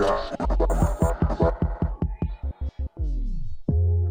Yeah.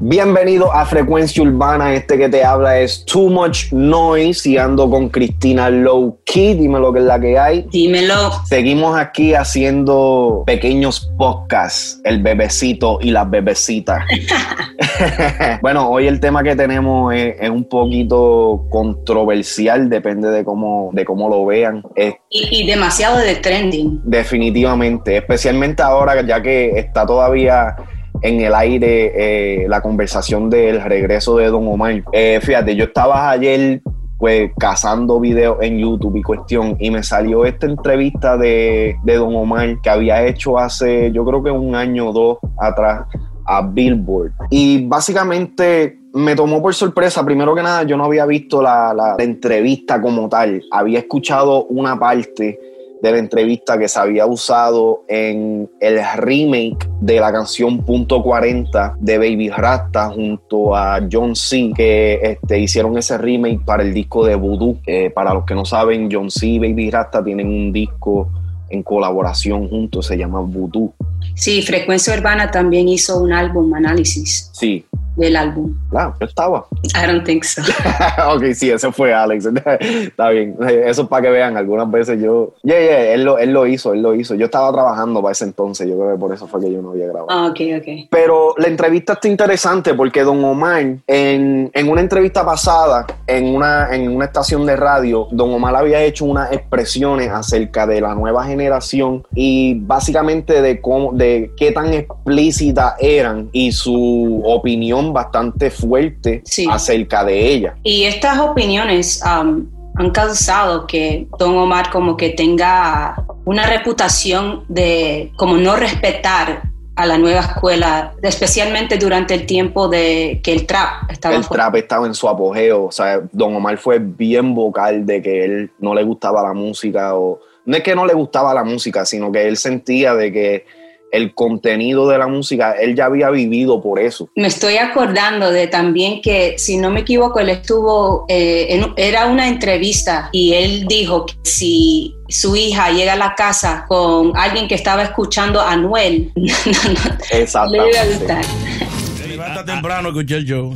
Bienvenido a Frecuencia Urbana. Este que te habla es Too Much Noise y ando con Cristina Low Key. Dime lo que es la que hay. Dímelo. Seguimos aquí haciendo pequeños podcasts, el bebecito y las bebecitas. bueno, hoy el tema que tenemos es, un poquito controversial, depende de cómo, de cómo lo vean. y, y demasiado de trending. Definitivamente, especialmente ahora ya que está todavía en el aire eh, la conversación del regreso de Don Omar. Eh, fíjate, yo estaba ayer pues cazando videos en YouTube y cuestión y me salió esta entrevista de, de Don Omar que había hecho hace yo creo que un año o dos atrás a Billboard. Y básicamente me tomó por sorpresa. Primero que nada, yo no había visto la, la, entrevista como tal. Había escuchado una parte de la entrevista que se había usado en el remake de la canción Punto 40 de Baby Rasta junto a John C. que este, hicieron ese remake para el disco de Voodoo. para los que no saben, John C. y Baby Rasta tienen un disco en colaboración juntos, se llama Voodoo. Sí, Frecuencia Urbana también hizo un álbum análisis. Sí, del álbum. Claro, yo estaba. I don't think so. ok, sí, ese fue Alex. Está bien. Eso es para que vean. Algunas veces yo. Yeah, yeah, él lo, él lo hizo, él lo hizo. Yo estaba trabajando para ese entonces. Yo creo que por eso fue que yo no había grabado. Ah, ok, ok. Pero la entrevista está interesante porque Don Omar, en, en una entrevista pasada, en una, en una estación de radio, Don Omar había hecho unas expresiones acerca de la nueva generación y básicamente de cómo, de qué tan explícitas eran y su opinión bastante fuerte acerca de ella. Y estas opiniones um, han causado que Don Omar como que tenga una reputación de como no respetar a la nueva escuela, especialmente durante el tiempo de que el trap estaba El trap estaba en su apogeo, o sea, Don Omar fue bien vocal de que él no le gustaba la música o no es que no le gustaba la música, sino que él sentía de que el contenido de la música, él ya había vivido por eso. Me estoy acordando de también que, si no me equivoco, él estuvo, eh, era una entrevista y él dijo que si su hija llega a la casa con alguien que estaba escuchando a Anuel, Exactamente. le iba a gustar. Levanta temprano escuché yo.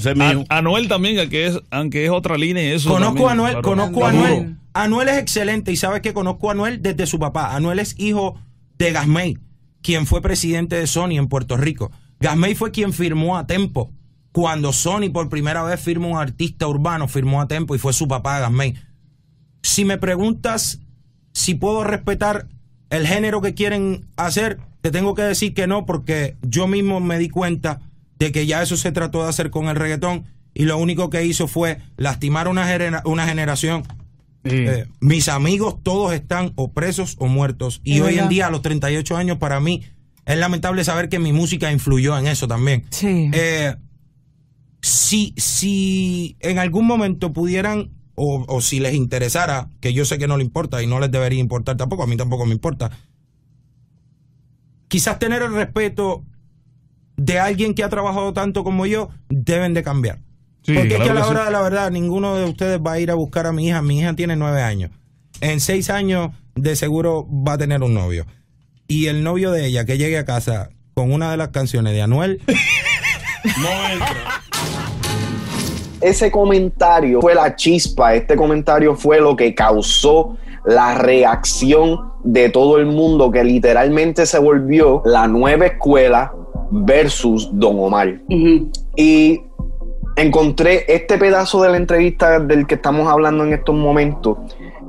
Anuel también, aunque es, aunque es otra línea. Eso conozco a Anuel, conozco a Anuel. Anuel es excelente y sabes que conozco a Anuel desde su papá. Anuel es hijo de Gasmey quien fue presidente de Sony en Puerto Rico. Gasmey fue quien firmó a Tempo. Cuando Sony por primera vez firmó un artista urbano, firmó a Tempo y fue su papá Gasmey. Si me preguntas si puedo respetar el género que quieren hacer, te tengo que decir que no, porque yo mismo me di cuenta de que ya eso se trató de hacer con el reggaetón y lo único que hizo fue lastimar una, una generación eh, mis amigos todos están o presos o muertos. Y hoy en día, a los 38 años, para mí es lamentable saber que mi música influyó en eso también. Eh, si, si en algún momento pudieran, o, o, si les interesara, que yo sé que no le importa y no les debería importar tampoco, a mí tampoco me importa, quizás tener el respeto de alguien que ha trabajado tanto como yo, deben de cambiar. Porque es que a la hora de la verdad, ninguno de ustedes va a ir a buscar a mi hija. Mi hija tiene nueve años. En seis años, de seguro va a tener un novio. Y el novio de ella que llegue a casa con una de las canciones de Anuel. no entra. Ese comentario fue la chispa. Este comentario fue lo que causó la reacción de todo el mundo que literalmente se volvió la nueva escuela versus Don Omar. Y encontré este pedazo de la entrevista del que estamos hablando en estos momentos.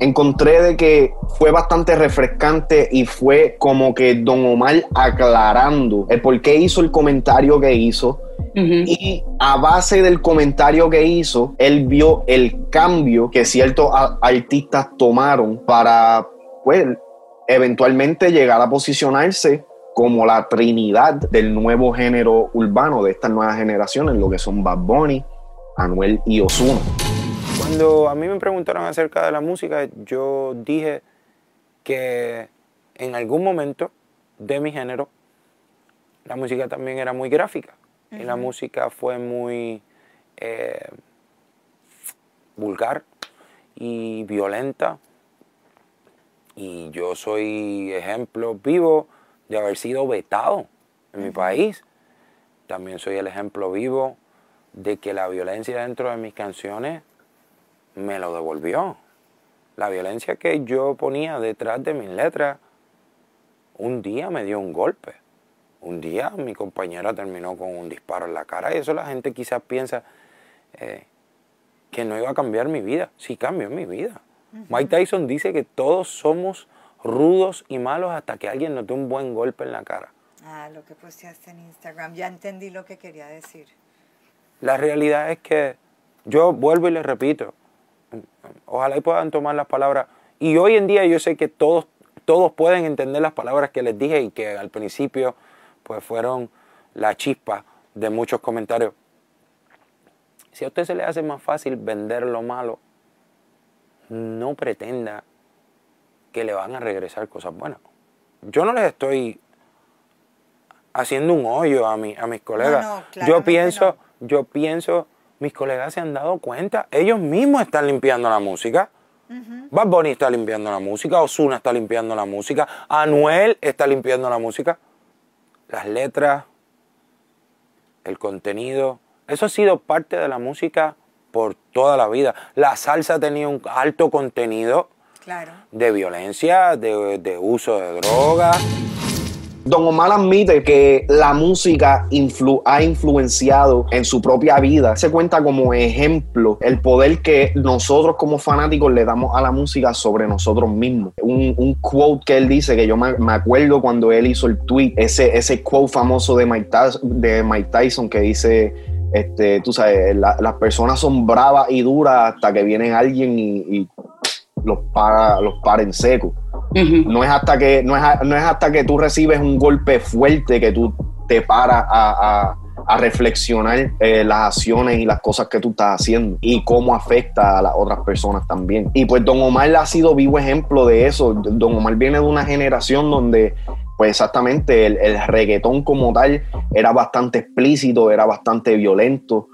Encontré de que fue bastante refrescante y fue como que Don Omar aclarando el por qué hizo el comentario que hizo. Y a base del comentario que hizo, él vio el cambio que ciertos artistas tomaron para, pues, eventualmente llegar a posicionarse como la trinidad del nuevo género urbano de estas nuevas generaciones, lo que son Bad Bunny, Anuel y Ozuna. Cuando a mí me preguntaron acerca de la música, yo dije que en algún momento de mi género la música también era muy gráfica. Y la música fue muy eh, vulgar y violenta. Y yo soy ejemplo vivo de haber sido vetado en mi país. También soy el ejemplo vivo de que la violencia dentro de mis canciones me lo devolvió. La violencia que yo ponía detrás de mis letras, un día me dio un golpe. Un día mi compañera terminó con un disparo en la cara y eso la gente quizás piensa eh, que no iba a cambiar mi vida. Sí cambió mi vida. Mike Tyson dice que todos somos rudos y malos hasta que alguien nos dé un buen golpe en la cara. Ah, lo que posteaste en Instagram. Ya entendí lo que quería decir. La realidad es que yo vuelvo y les repito, ojalá y puedan tomar las palabras. Y hoy en día yo sé que todos, todos pueden entender las palabras que les dije y que al principio pues fueron la chispa de muchos comentarios. Si a usted se le hace más fácil vender lo malo, no pretenda que le van a regresar cosas buenas. Yo no les estoy haciendo un hoyo a, mi, a mis colegas. yo pienso, yo pienso, mis colegas se han dado cuenta, ellos mismos están limpiando la música. Bad Bunny está limpiando la música, Osuna está limpiando la música, Anuel está limpiando la música. Las letras, el contenido, eso ha sido parte de la música por toda la vida. La salsa tenía un alto contenido de violencia, de, de uso de drogas. Don Omar admite que la música ha influenciado en su propia vida. Se cuenta como ejemplo el poder que nosotros como fanáticos le damos a la música sobre nosotros mismos. Un, quote que él dice, que yo me, acuerdo cuando él hizo el tweet, ese, ese quote famoso de Mike, de Mike Tyson que dice, este, tú sabes, las personas son bravas y duras hasta que viene alguien y, los para, los para en seco. No es hasta que, no es, no es, hasta que tú recibes un golpe fuerte que tú te paras a, a, reflexionar eh, las acciones y las cosas que tú estás haciendo y cómo afecta a las otras personas también. Y pues Don Omar ha sido vivo ejemplo de eso. Don Omar viene de una generación donde pues exactamente el, el reggaetón como tal era bastante explícito, era bastante violento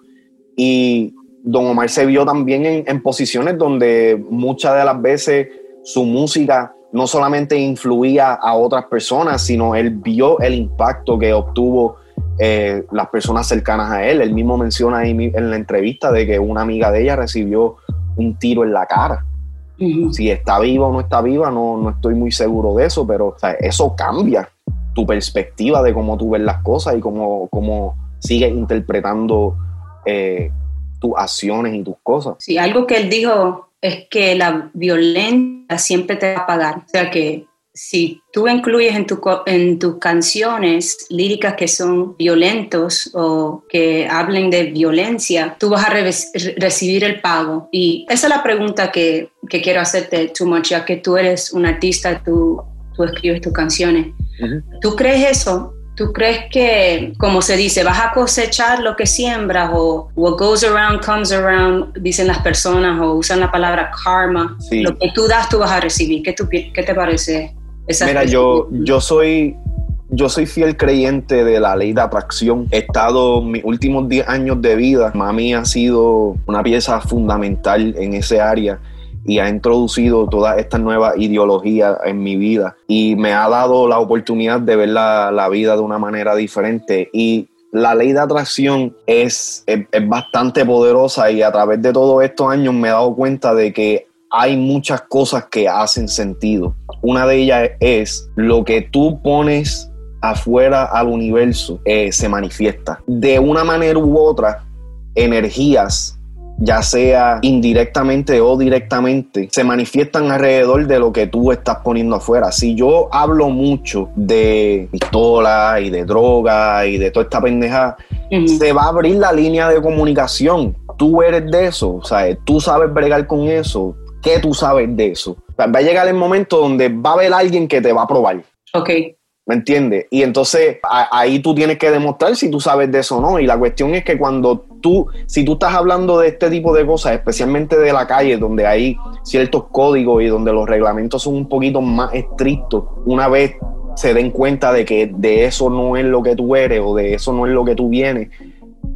y Don Omar se vio también en, en posiciones donde muchas de las veces su música no solamente influía a otras personas, sino él vio el impacto que obtuvo eh, las personas cercanas a él. Él mismo menciona ahí en la entrevista de que una amiga de ella recibió un tiro en la cara. Si está viva o no está viva, no, no estoy muy seguro de eso, pero eso cambia tu perspectiva de cómo tú ves las cosas y cómo, cómo sigues interpretando eh, tus acciones y tus cosas. Sí, algo que él dijo es que la violencia siempre te va a pagar. O sea que si tú incluyes en, tu, en tus canciones líricas que son violentos o que hablen de violencia, tú vas a recibir el pago. Y esa es la pregunta que, que quiero hacerte, Too Much, ya que tú eres un artista, tú, tú escribes tus canciones. ¿Tú crees eso? ¿Tú crees que, como se dice, vas a cosechar lo que siembras o what goes around comes around, dicen las personas o usan la palabra karma? Lo que tú das, tú vas a recibir. ¿Qué, qué te parece? Esa Mira, yo, yo soy yo soy fiel creyente de la ley de atracción. He estado mis últimos 10 años de vida. Mami ha sido una pieza fundamental en ese área y ha introducido toda esta nueva ideología en mi vida y me ha dado la oportunidad de ver la, vida de una manera diferente y la ley de atracción es, es, bastante poderosa y a través de todos estos años me he dado cuenta de que hay muchas cosas que hacen sentido. Una de ellas es lo que tú pones afuera al universo eh, se manifiesta. De una manera u otra, energías ya sea indirectamente o directamente, se manifiestan alrededor de lo que tú estás poniendo afuera. Si yo hablo mucho de pistola y de droga y de toda esta pendeja, se va a abrir la línea de comunicación. Tú eres de eso, sea, Tú sabes bregar con eso. ¿Qué tú sabes de eso? Va a llegar el momento donde va a haber alguien que te va a probar. Ok. ¿Me entiendes? Y entonces ahí tú tienes que demostrar si tú sabes de eso o no. Y la cuestión es que cuando tú, si tú estás hablando de este tipo de cosas, especialmente de la calle, donde hay ciertos códigos y donde los reglamentos son un poquito más estrictos, una vez se den cuenta de que de eso no es lo que tú eres o de eso no es lo que tú vienes,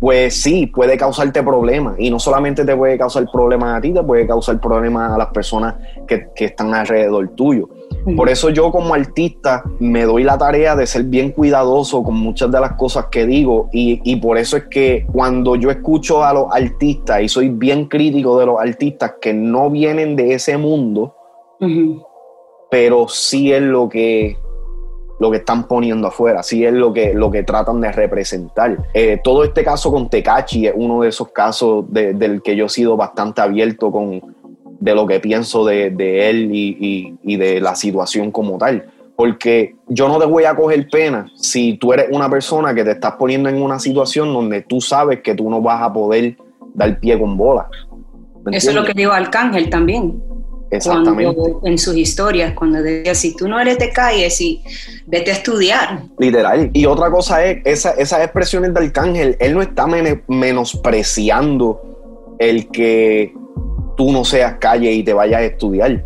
pues sí, puede causarte problemas. Y no solamente te puede causar problemas a ti, te puede causar problemas a las personas que, que están alrededor tuyo. Por eso yo como artista me doy la tarea de ser bien cuidadoso con muchas de las cosas que digo y, y, por eso es que cuando yo escucho a los artistas y soy bien crítico de los artistas que no vienen de ese mundo, pero sí es lo que lo que están poniendo afuera, sí es lo que, lo que tratan de representar. Eh, todo este caso con Tecachi es uno de esos casos del que yo he sido bastante abierto con de lo que pienso de, él y, y, de la situación como tal. Porque yo no te voy a coger pena si tú eres una persona que te estás poniendo en una situación donde tú sabes que tú no vas a poder dar pie con bola. Eso es lo que dijo Arcángel también. Exactamente. en sus historias, cuando decía, si tú no eres de calles y vete a estudiar. Literal. Y otra cosa es, esa, esas expresiones de Arcángel, él no está menospreciando el que tú no seas calle y te vayas a estudiar.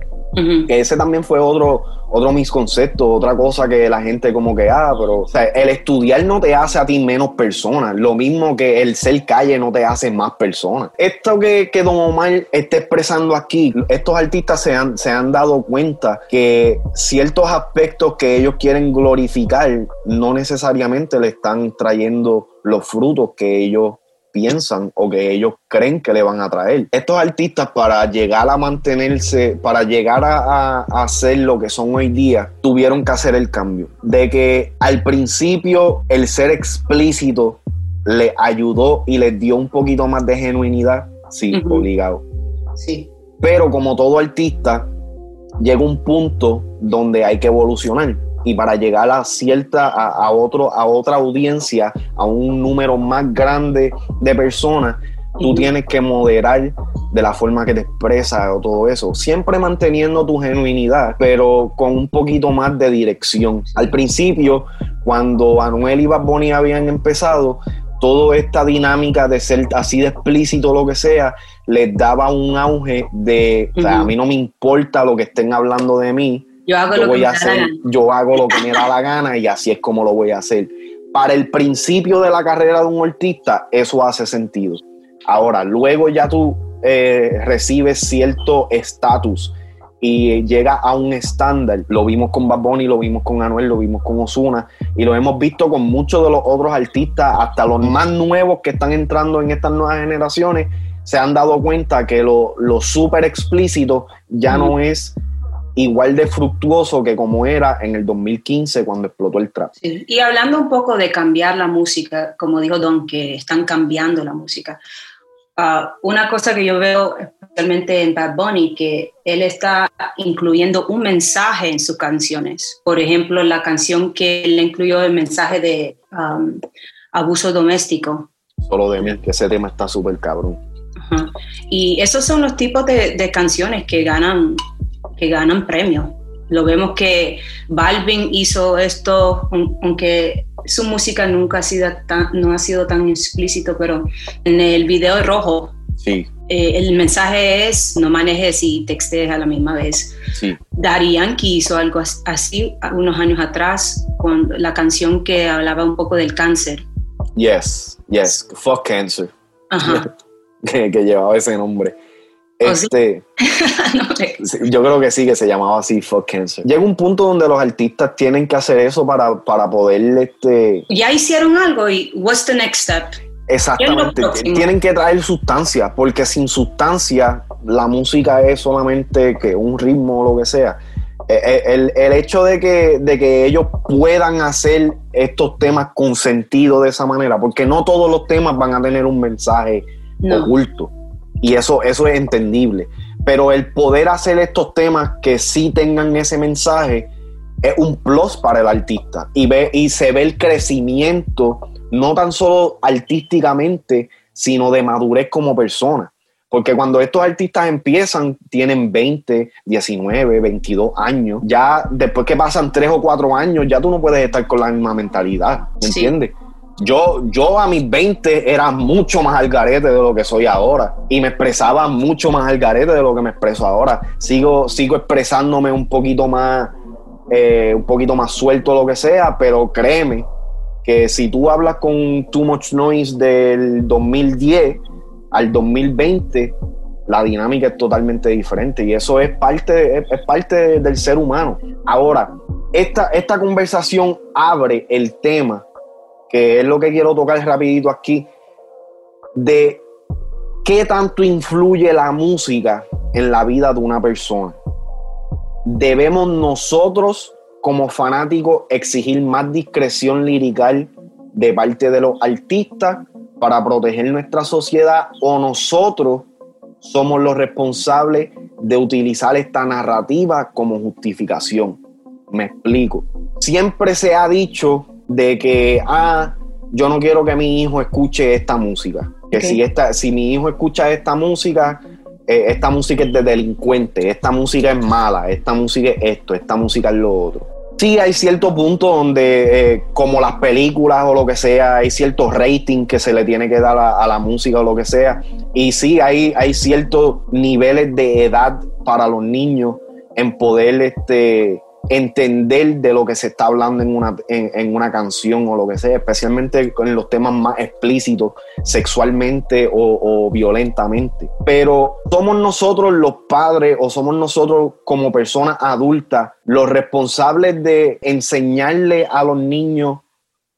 ese también fue otro, otro mis conceptos, otra cosa que la gente como que, ah, pero el estudiar no te hace a ti menos persona, lo mismo que el ser calle no te hace más persona. Esto que, que Don Omar está expresando aquí, estos artistas se han, se han dado cuenta que ciertos aspectos que ellos quieren glorificar no necesariamente le están trayendo los frutos que ellos piensan o que ellos creen que le van a traer. Estos artistas para llegar a mantenerse, para llegar a, hacer lo que son hoy día, tuvieron que hacer el cambio. De que al principio el ser explícito le ayudó y les dio un poquito más de genuinidad, sí, obligado. Sí. Pero como todo artista, llega un punto donde hay que evolucionar y para llegar a cierta, a, otro, a otra audiencia, a un número más grande de personas, tú tienes que moderar de la forma que te expresas o todo eso. Siempre manteniendo tu genuinidad, pero con un poquito más de dirección. Al principio, cuando Anuel y Bad Bunny habían empezado, toda esta dinámica de ser así de explícito lo que sea, les daba un auge de, o sea, a mí no me importa lo que estén hablando de mí, yo hago lo voy que a me hacer, da yo hago lo que me da la gana y así es como lo voy a hacer. Para el principio de la carrera de un artista, eso hace sentido. Ahora, luego ya tú eh, recibes cierto estatus y llega a un estándar. Lo vimos con Bad Bunny, lo vimos con Anuel, lo vimos con Osuna y lo hemos visto con muchos de los otros artistas, hasta los más nuevos que están entrando en estas nuevas generaciones, se han dado cuenta que lo, lo súper explícito ya no es igual de fructuoso que como era en el 2015 cuando explotó el trap. Y hablando un poco de cambiar la música, como dijo Don, que están cambiando la música. Ah, una cosa que yo veo especialmente en Bad Bunny, que él está incluyendo un mensaje en sus canciones. Por ejemplo, la canción que él incluyó el mensaje de um, abuso doméstico. Solo de mí, que ese tema está súper cabrón. Y esos son los tipos de, de canciones que ganan que ganan premios. Lo vemos que Balvin hizo esto, aunque su música nunca ha sido tan, no ha sido tan explícito, pero en el video rojo, sí. Eh, el mensaje es no manejes y textees a la misma vez. Sí. Yankee hizo algo así unos años atrás con la canción que hablaba un poco del cáncer. Yes, yes, fuck cancer. Ajá. que, que llevaba ese nombre. ¿Oh, este, yo creo que sí, que se llamaba así, Fuck Cancer. Llega un punto donde los artistas tienen que hacer eso para, para poder... Este, ya hicieron algo y what's the next step? Exactamente, tienen que traer sustancia, porque sin sustancia la música es solamente que un ritmo o lo que sea. E, e, el, el, hecho de que, de que ellos puedan hacer estos temas con sentido de esa manera, porque no todos los temas van a tener un mensaje oculto. Y eso, eso es entendible. Pero el poder hacer estos temas que sí tengan ese mensaje es un plus para el artista. Y, ve, y se ve el crecimiento, no tan solo artísticamente, sino de madurez como persona. Porque cuando estos artistas empiezan, tienen 20, 19, 22 años. Ya después que pasan 3 o 4 años, ya tú no puedes estar con la misma mentalidad. ¿Me entiendes? Yo, yo a mis 20 era mucho más al garete de lo que soy ahora y me expresaba mucho más al garete de lo que me expreso ahora. Sigo, sigo expresándome un poquito más, eh, un poquito más suelto, lo que sea, pero créeme que si tú hablas con Too Much Noise del 2010 al 2020, la dinámica es totalmente diferente y eso es parte, es, parte del ser humano. Ahora, esta, esta conversación abre el tema, que es lo que quiero tocar rapidito aquí, de qué tanto influye la música en la vida de una persona. Debemos nosotros como fanáticos exigir más discreción lirical de parte de los artistas para proteger nuestra sociedad o nosotros somos los responsables de utilizar esta narrativa como justificación. Me explico. Siempre se ha dicho de que, ah, yo no quiero que mi hijo escuche esta música. Que si, esta, si mi hijo escucha esta música, eh, esta música es de delincuente, esta música es mala, esta música es esto, esta música es lo otro sí hay cierto punto donde, eh, como las películas o lo que sea, hay cierto rating que se le tiene que dar a, la música o lo que sea. Y sí hay, hay ciertos niveles de edad para los niños en poder este, entender de lo que se está hablando en una, en, una canción o lo que sea, especialmente en los temas más explícitos sexualmente o, violentamente. Pero somos nosotros los padres o somos nosotros como personas adultas los responsables de enseñarle a los niños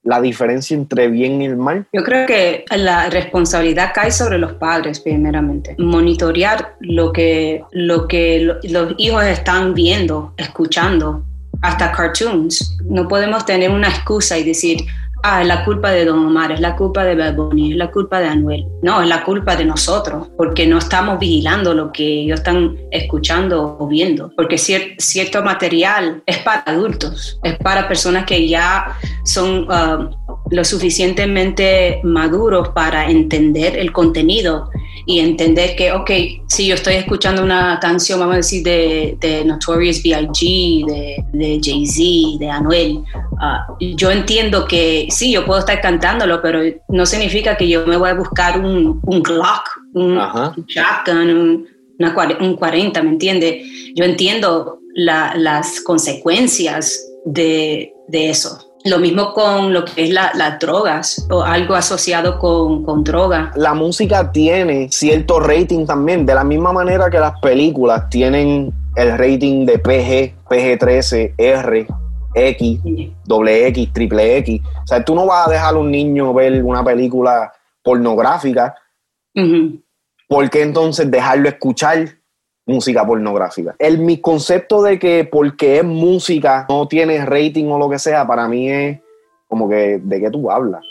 la diferencia entre bien y el mal? Yo creo que la responsabilidad cae sobre los padres primeramente. Monitorear lo que, lo que los hijos están viendo, escuchando, hasta cartoons. No podemos tener una excusa y decir, ah, es la culpa de Don Omar, es la culpa de Bad es la culpa de Anuel. No, es la culpa de nosotros, porque no estamos vigilando lo que ellos están escuchando o viendo, porque cierto material es para adultos, es para personas que ya son uh, lo suficientemente maduros para entender el contenido y entender que, ok, si yo estoy escuchando una canción, vamos a decir, de, de Notorious B.I.G., de, de Jay-Z, de Anuel, uh, yo entiendo que sí, yo puedo estar cantándolo, pero no significa que yo me voy a buscar un, un Glock, un, shotgun, un, un 40, ¿me entiende? Yo entiendo las consecuencias de, de eso. Lo mismo con lo que es las drogas o algo asociado con, con droga. La música tiene cierto rating también, de la misma manera que las películas tienen el rating de PG, PG-13, R, X, doble X, triple X. O sea, tú no vas a dejar a un niño ver una película pornográfica. ¿Por qué entonces dejarlo escuchar música pornográfica. El mi concepto de que porque es música no tiene rating o lo que sea, para mí es como que de qué tú hablas.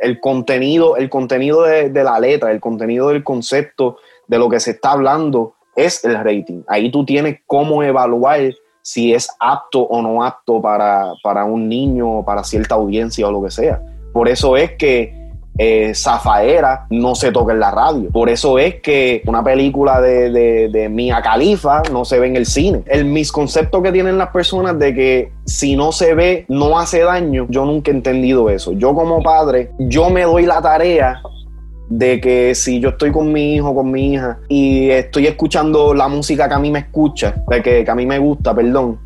el, contenido, el contenido de, la letra, el contenido del concepto de lo que se está hablando es el rating. Ahí tú tienes cómo evaluar si es apto o no apto para, para un niño o para cierta audiencia o lo que sea. Por eso es que eh, Zafaera no se toca en la radio. Por eso es que una película de, de, Mia Khalifa no se ve en el cine. El misconcepto que tienen las personas de que si no se ve no hace daño, yo nunca he entendido eso. Yo como padre, yo me doy la tarea de que si yo estoy con mi hijo, con mi hija, y estoy escuchando la música que a mí me escucha, de que, que a mí me gusta, perdón,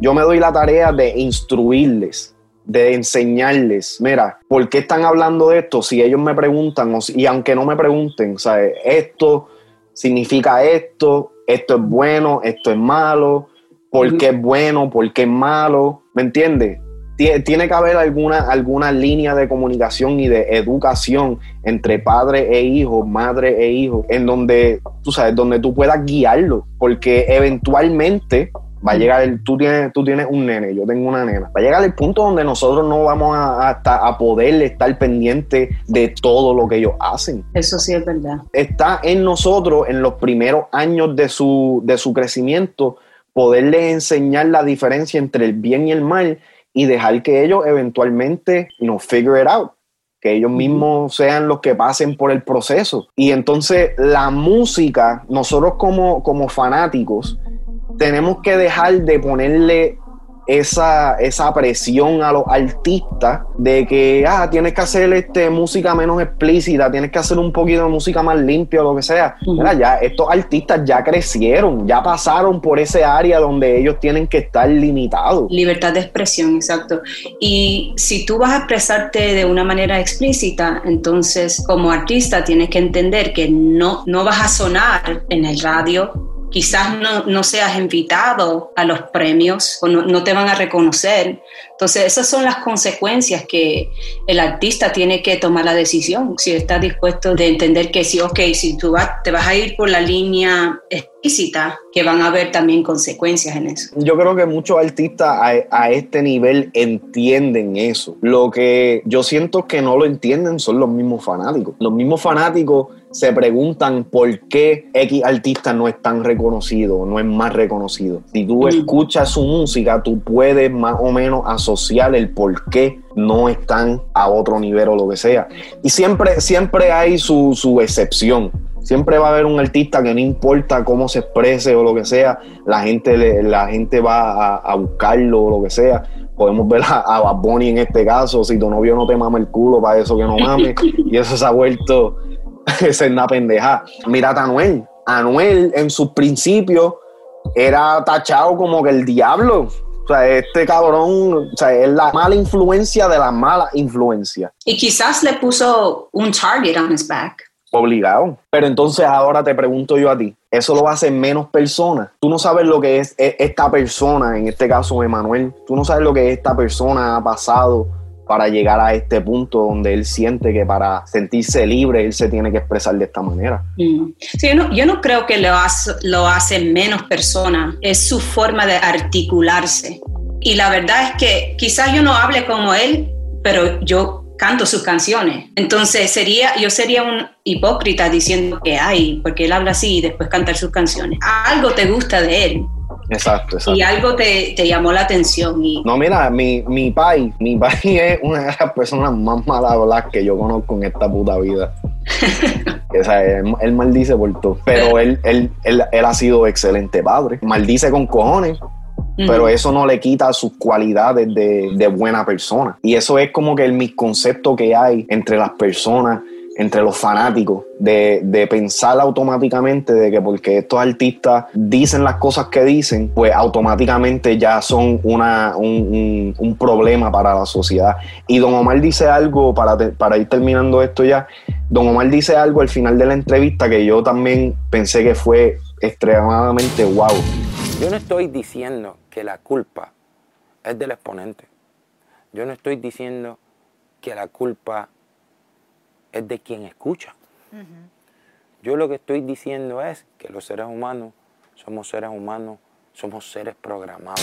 yo me doy la tarea de instruirles de enseñarles, mira, ¿por qué están hablando de esto? Si ellos me preguntan, y aunque no me pregunten, sea, Esto significa esto, esto es bueno, esto es malo, ¿por qué es bueno, por qué es malo? ¿Me entiendes? Tiene que haber alguna, alguna línea de comunicación y de educación entre padre e hijo, madre e hijo, en donde tú sabes, donde tú puedas guiarlo, porque eventualmente Va a llegar el, tú tienes, tú tienes un nene, yo tengo una nena. Va a llegar el punto donde nosotros no vamos a, a, poder estar pendientes de todo lo que ellos hacen. Eso sí es verdad. Está en nosotros, en los primeros años de su, de su crecimiento, poderles enseñar la diferencia entre el bien y el mal y dejar que ellos eventualmente, you figure it out que ellos mismos sean los que pasen por el proceso. Y entonces la música, nosotros como, como fanáticos, tenemos que dejar de ponerle esa, esa presión a los artistas de que, ah, tienes que hacer este, música menos explícita, tienes que hacer un poquito de música más limpia o lo que sea. Mira, ya estos artistas ya crecieron, ya pasaron por ese área donde ellos tienen que estar limitados. Libertad de expresión, exacto. Y si tú vas a expresarte de una manera explícita, entonces como artista tienes que entender que no, no vas a sonar en el radio quizás no, no, seas invitado a los premios o no, no, te van a reconocer. Entonces, esas son las consecuencias que el artista tiene que tomar la decisión, si está dispuesto de entender que si, ok, si tú vas, te vas a ir por la línea explícita, que van a haber también consecuencias en eso. Yo creo que muchos artistas a, a este nivel entienden eso. Lo que yo siento que no lo entienden son los mismos fanáticos. Los mismos fanáticos se preguntan por qué X artista no es tan reconocido, no es más reconocido. Si tú escuchas su música, tú puedes más o menos asociar el por qué no están a otro nivel o lo que sea. Y siempre, siempre hay su, su excepción. Siempre va a haber un artista que no importa cómo se exprese o lo que sea, la gente, la gente va a, a buscarlo o lo que sea podemos ver a, a Bad Bunny en este caso, si tu novio no te mama el culo, para eso que no mames, y eso se ha vuelto esa es una pendeja. Mira a Anuel. Anuel en sus principios era tachado como que el diablo. O sea, este cabrón, o sea, es la mala influencia de la mala influencia. Y quizás le puso un target on his back. Obligado. Pero entonces ahora te pregunto yo a ti, ¿eso lo hace menos personas? Tú no sabes lo que es esta persona, en este caso Emanuel, tú no sabes lo que esta persona ha pasado para llegar a este punto donde él siente que para sentirse libre él se tiene que expresar de esta manera. Mm. Sí, yo, no, yo no creo que lo hace, menos persona, es su forma de articularse. Y la verdad es que quizás yo no hable como él, pero yo canto sus canciones. Entonces sería, yo sería un hipócrita diciendo que hay, porque él habla así y después cantar sus canciones. Algo te gusta de él, Exacto, exacto. Y algo te, te llamó la atención. Y... No, mira, mi, mi pai, mi pai es una de las personas más malas que yo conozco en esta puta vida. o sea, él, él, maldice por todo. Pero él, él, él, él ha sido excelente padre. Maldice con cojones. Pero eso no le quita sus cualidades de, de, buena persona. Y eso es como que el misconcepto que hay entre las personas entre los fanáticos de, de, pensar automáticamente de que porque estos artistas dicen las cosas que dicen, pues automáticamente ya son una, un, un, problema para la sociedad. Y Don Omar dice algo, para, para ir terminando esto ya, Don Omar dice algo al final de la entrevista que yo también pensé que fue extremadamente wow. Yo no estoy diciendo que la culpa es del exponente. Yo no estoy diciendo que la culpa es de quien escucha. Uh -huh. Yo lo que estoy diciendo es que los seres humanos somos seres humanos, somos seres programados.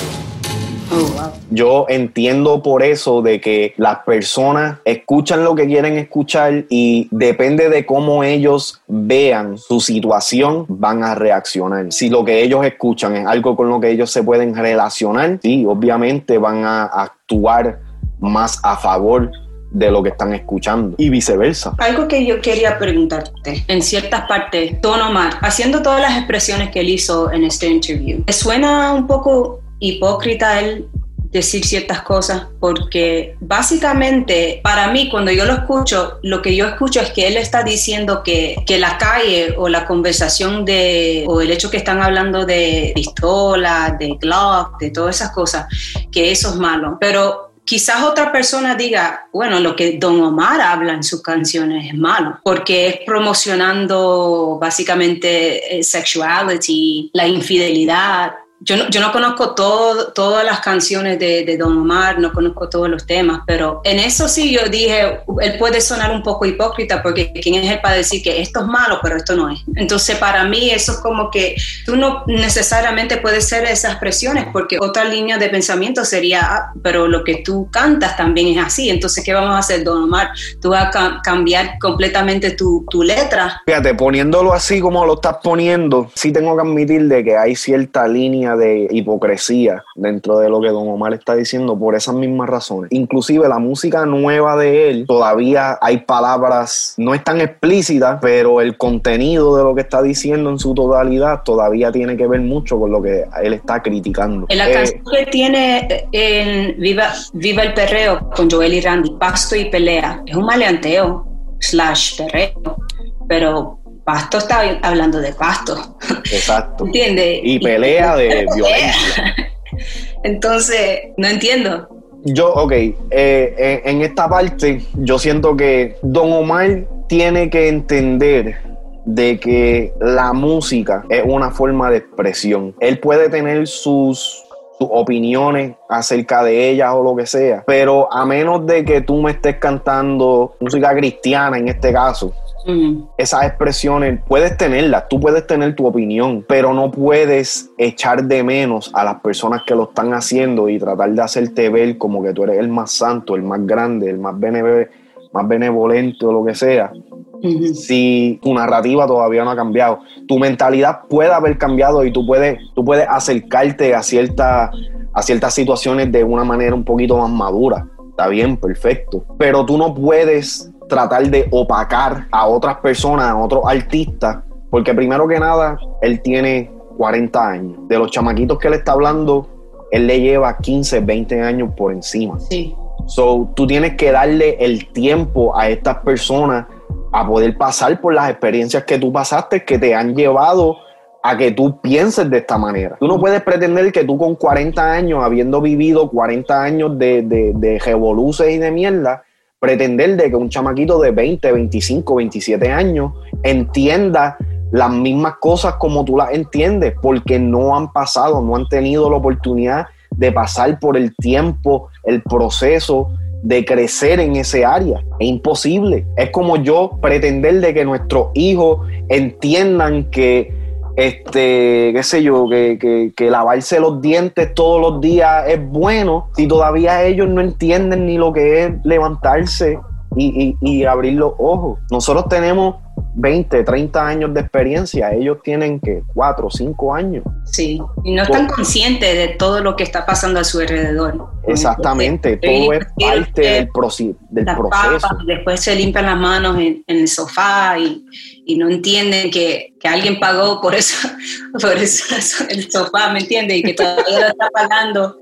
Yo entiendo por eso de que las personas escuchan lo que quieren escuchar y depende de cómo ellos vean su situación, van a reaccionar. Si lo que ellos escuchan es algo con lo que ellos se pueden relacionar, sí, obviamente van a actuar más a favor de lo que están escuchando y viceversa. Algo que yo quería preguntarte, en ciertas partes, Don Omar, haciendo todas las expresiones que él hizo en este interview, ¿te suena un poco hipócrita él decir ciertas cosas? Porque básicamente para mí cuando yo lo escucho, lo que yo escucho es que él está diciendo que, que la calle o la conversación de, o el hecho que están hablando de pistola, de Glock, de todas esas cosas, que eso es malo. Pero quizás otra persona diga, bueno, lo que Don Omar habla en sus canciones es malo, porque es promocionando básicamente sexuality, la infidelidad, yo no, yo no conozco todo, todas las canciones de, de, Don Omar, no conozco todos los temas, pero en eso sí yo dije, él puede sonar un poco hipócrita porque quién es él para decir que esto es malo, pero esto no es. Entonces para mí eso es como que tú no necesariamente puedes ser esas expresiones porque otra línea de pensamiento sería, ah, pero lo que tú cantas también es así, entonces ¿qué vamos a hacer, Don Omar? Tú vas a cambiar completamente tu, tu letra. Fíjate, poniéndolo así como lo estás poniendo, sí tengo que admitir de que hay cierta línea línea de hipocresía dentro de lo que Don Omar está diciendo por esas mismas razones. Inclusive la música nueva de él, todavía hay palabras, no es tan explícita, pero el contenido de lo que está diciendo en su totalidad todavía tiene que ver mucho con lo que él está criticando. En la Eh, canción que tiene en Viva, Viva el Perreo con Joel y Randy, Pasto y Pelea, es un maleanteo slash perreo, pero Pasto está hablando de pasto, exacto. ¿entiendes? Y pelea de violencia. Entonces, no entiendo. Yo, ok, eh, eh, en esta parte yo siento que Don Omar tiene que entender de que la música es una forma de expresión. Él puede tener sus, sus opiniones acerca de ellas o lo que sea, pero a menos de que tú me estés cantando música cristiana en este caso, Mm, esas expresiones puedes tenerlas, tú puedes tener tu opinión, pero no puedes echar de menos a las personas que lo están haciendo y tratar de hacerte ver como que tú eres el más santo, el más grande, el más, beneve- más benevolente o lo que sea. ujú. Si tu narrativa todavía no ha cambiado, tu mentalidad puede haber cambiado y tú puedes, tú puedes acercarte a, cierta, a ciertas situaciones de una manera un poquito más madura. Está bien, perfecto. Pero tú no puedes tratar de opacar a otras personas, a otros artistas, porque primero que nada, él tiene 40 años. De los chamaquitos que él está hablando, él le lleva 15, 20 años por encima. Sí. So, tú tienes que darle el tiempo a estas personas a poder pasar por las experiencias que tú pasaste que te han llevado a que tú pienses de esta manera. Tú no puedes pretender que tú con 40 años, habiendo vivido 40 años de, de, de revoluces y de mierda, pretender de que un chamaquito de 20, 25, 27 años entienda las mismas cosas como tú las entiendes, porque no han pasado, no han tenido la oportunidad de pasar por el tiempo, el proceso de crecer en ese área. Es imposible. Es como yo pretender de que nuestros hijos entiendan que, este, qué sé yo, que, que- lavarse los dientes todos los días es bueno, si todavía ellos no entienden ni lo que es levantarse y, y- y abrir los ojos. Nosotros tenemos 20, 30 años de experiencia, ellos tienen que 4, 5 años. Sí, y no están conscientes de todo lo que está pasando a su alrededor. Exactamente, Entonces, todo es parte del, proci- del las proceso. papas, después se limpian las manos en, en el sofá y, y no entienden que, que alguien pagó por eso, por eso el sofá, ¿me entiendes? Y que todavía lo está pagando.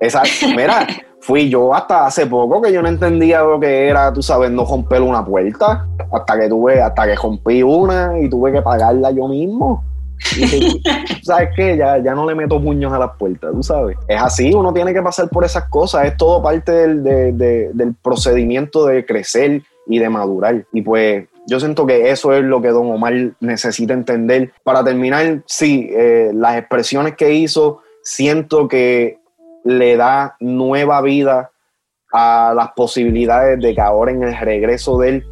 Exacto. Mira, fui yo hasta hace poco que yo no entendía lo que era, tú sabes, no romper una puerta. Hasta que tuve, hasta que rompí una y tuve que pagarla yo mismo. Y dije, ¿sabes qué? Ya, ya no le meto puños a las puertas, tú sabes. Es así, uno tiene que pasar por esas cosas. Es todo parte del, de- de- del procedimiento de crecer y de madurar. Y pues yo siento que eso es lo que Don Omar necesita entender. Para terminar, sí, eh, las expresiones que hizo, siento que le da nueva vida a las posibilidades de que ahora en el regreso de él,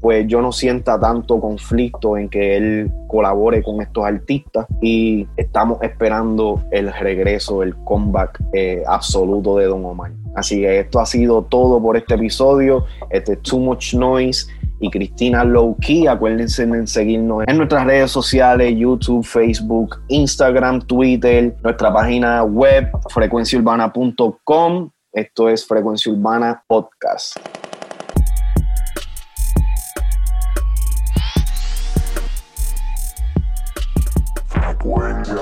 pues yo no sienta tanto conflicto en que él colabore con estos artistas y estamos esperando el regreso, el comeback eh, absoluto de Don Omar. Así que esto ha sido todo por este episodio. Este es Too Much Noise y Cristina Low Key. Acuérdense de seguirnos en nuestras redes sociales, YouTube, Facebook, Instagram, Twitter, nuestra página web, frecuenciaurbana.com. Esto es Frecuencia Urbana Podcast. Frecuencia